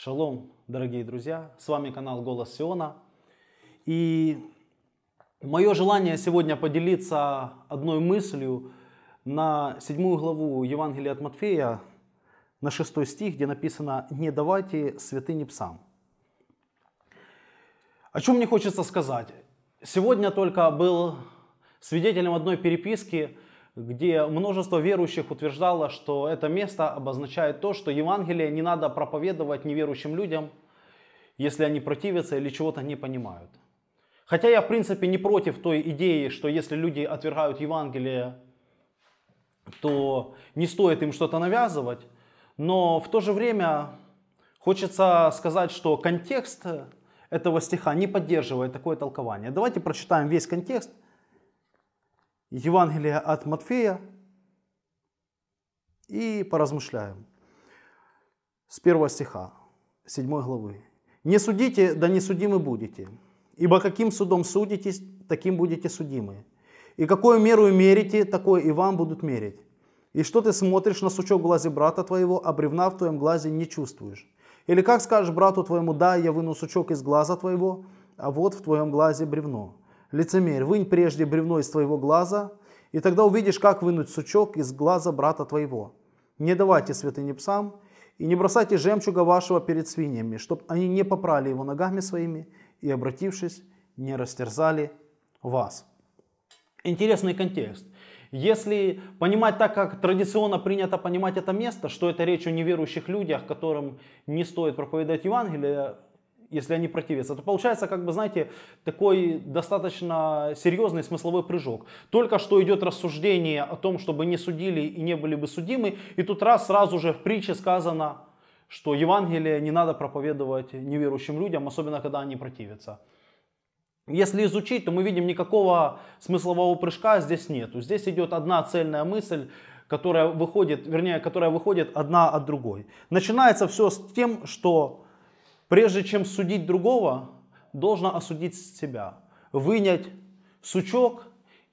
Шалом, дорогие друзья! С вами канал Голос Сиона. И мое желание сегодня поделиться одной мыслью на седьмую главу Евангелия от Матфея, на шестой стих, где написано «Не давайте святыни псам». О чем мне хочется сказать? Сегодня только был свидетелем одной переписки, где множество верующих утверждало, что это место обозначает то, что Евангелие не надо проповедовать неверующим людям, если они противятся или чего-то не понимают. Хотя я в принципе не против той идеи, что если люди отвергают Евангелие, то не стоит им что-то навязывать, но в то же время хочется сказать, что контекст этого стиха не поддерживает такое толкование. Давайте прочитаем весь контекст – Евангелие от Матфея и поразмышляем. С первого стиха, 7 главы. «Не судите, да не судимы будете, ибо каким судом судитесь, таким будете судимы. И какую меру мерите, такое и вам будут мерить. И что ты смотришь на сучок в глазе брата твоего, а бревна в твоем глазе не чувствуешь? Или как скажешь брату твоему, да, я выну сучок из глаза твоего, а вот в твоем глазе бревно? Лицемерь, вынь прежде бревно из твоего глаза, и тогда увидишь, как вынуть сучок из глаза брата твоего. Не давайте святыни псам, и не бросайте жемчуга вашего перед свиньями, чтобы они не попрали его ногами своими, и, обратившись, не растерзали вас. Интересный контекст. Если понимать так, как традиционно принято понимать это место, что это речь о неверующих людях, которым не стоит проповедовать Евангелие, если они противятся, то получается, как бы, знаете, такой достаточно серьезный смысловой прыжок. Только что идет рассуждение о том, чтобы не судили и не были бы судимы, и тут раз сразу же в притче сказано, что Евангелие не надо проповедовать неверующим людям, особенно когда они противятся. Если изучить, то мы видим никакого смыслового прыжка здесь нету. Здесь идет одна цельная мысль, которая выходит, вернее, которая выходит одна от другой. Начинается все с тем, что Прежде чем судить другого, должно осудить себя. Вынять сучок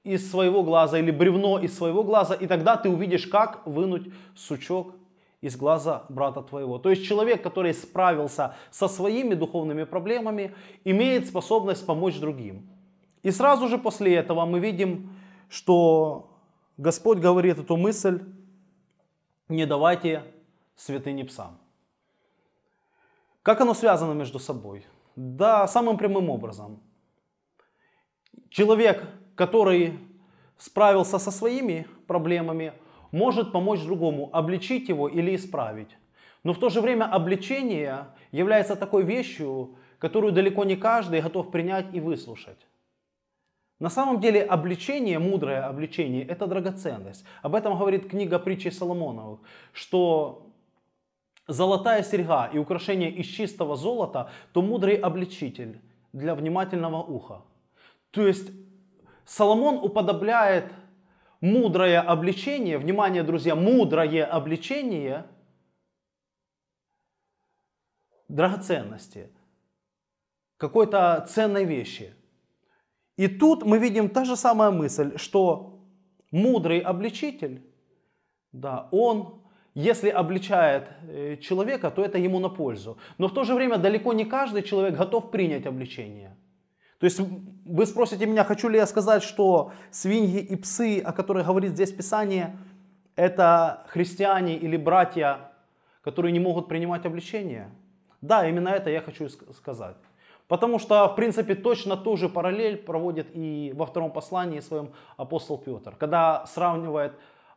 из своего глаза или бревно из своего глаза, и тогда ты увидишь, как вынуть сучок из глаза брата твоего. То есть человек, который справился со своими духовными проблемами, имеет способность помочь другим. И сразу же после этого мы видим, что Господь говорит эту мысль, не давайте святыни псам. Как оно связано между собой? Да, самым прямым образом. Человек, который справился со своими проблемами, может помочь другому, обличить его или исправить. Но в то же время обличение является такой вещью, которую далеко не каждый готов принять и выслушать. На самом деле обличение, мудрое обличение, это драгоценность. Об этом говорит книга притчи Соломоновых, что золотая серьга и украшение из чистого золота, то мудрый обличитель для внимательного уха. То есть Соломон уподобляет мудрое обличение, внимание, друзья, мудрое обличение драгоценности, какой-то ценной вещи. И тут мы видим та же самая мысль, что мудрый обличитель, да, он если обличает э, человека, то это ему на пользу. Но в то же время далеко не каждый человек готов принять обличение. То есть вы спросите меня, хочу ли я сказать, что свиньи и псы, о которых говорит здесь Писание, это христиане или братья, которые не могут принимать обличение? Да, именно это я хочу сказать. Потому что, в принципе, точно ту же параллель проводит и во втором послании своем апостол Петр, когда сравнивает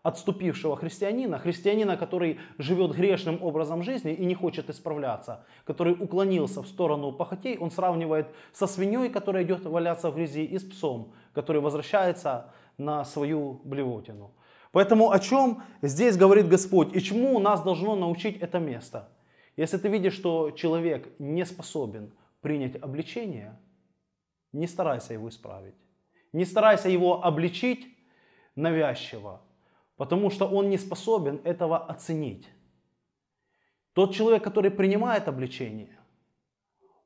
отступившего христианина, христианина, который живет грешным образом жизни и не хочет исправляться, который уклонился в сторону похотей, он сравнивает со свиньей, которая идет валяться в грязи, и с псом, который возвращается на свою блевотину. Поэтому о чем здесь говорит Господь и чему нас должно научить это место? Если ты видишь, что человек не способен принять обличение, не старайся его исправить. Не старайся его обличить навязчиво, потому что он не способен этого оценить. Тот человек, который принимает обличение,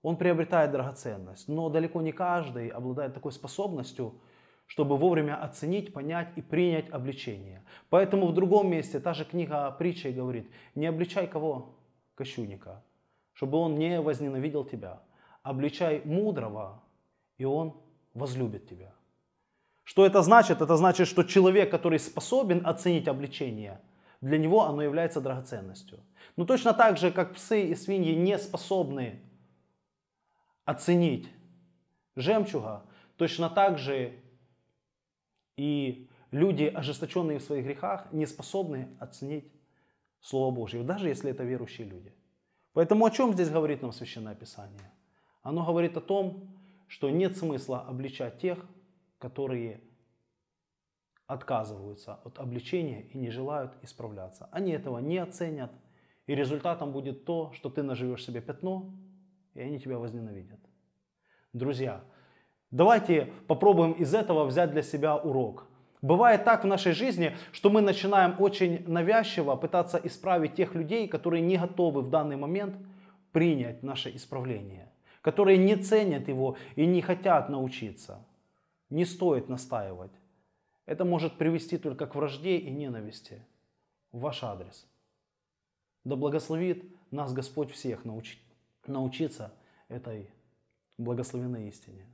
он приобретает драгоценность, но далеко не каждый обладает такой способностью, чтобы вовремя оценить, понять и принять обличение. Поэтому в другом месте та же книга притчи говорит, не обличай кого? Кощунника. чтобы он не возненавидел тебя. Обличай мудрого, и он возлюбит тебя. Что это значит? Это значит, что человек, который способен оценить обличение, для него оно является драгоценностью. Но точно так же, как псы и свиньи не способны оценить жемчуга, точно так же и люди, ожесточенные в своих грехах, не способны оценить Слово Божье, даже если это верующие люди. Поэтому о чем здесь говорит нам Священное Писание? Оно говорит о том, что нет смысла обличать тех, которые отказываются от обличения и не желают исправляться. Они этого не оценят, и результатом будет то, что ты наживешь себе пятно, и они тебя возненавидят. Друзья, давайте попробуем из этого взять для себя урок. Бывает так в нашей жизни, что мы начинаем очень навязчиво пытаться исправить тех людей, которые не готовы в данный момент принять наше исправление, которые не ценят его и не хотят научиться. Не стоит настаивать. Это может привести только к вражде и ненависти в ваш адрес. Да благословит нас Господь всех научить, научиться этой благословенной истине.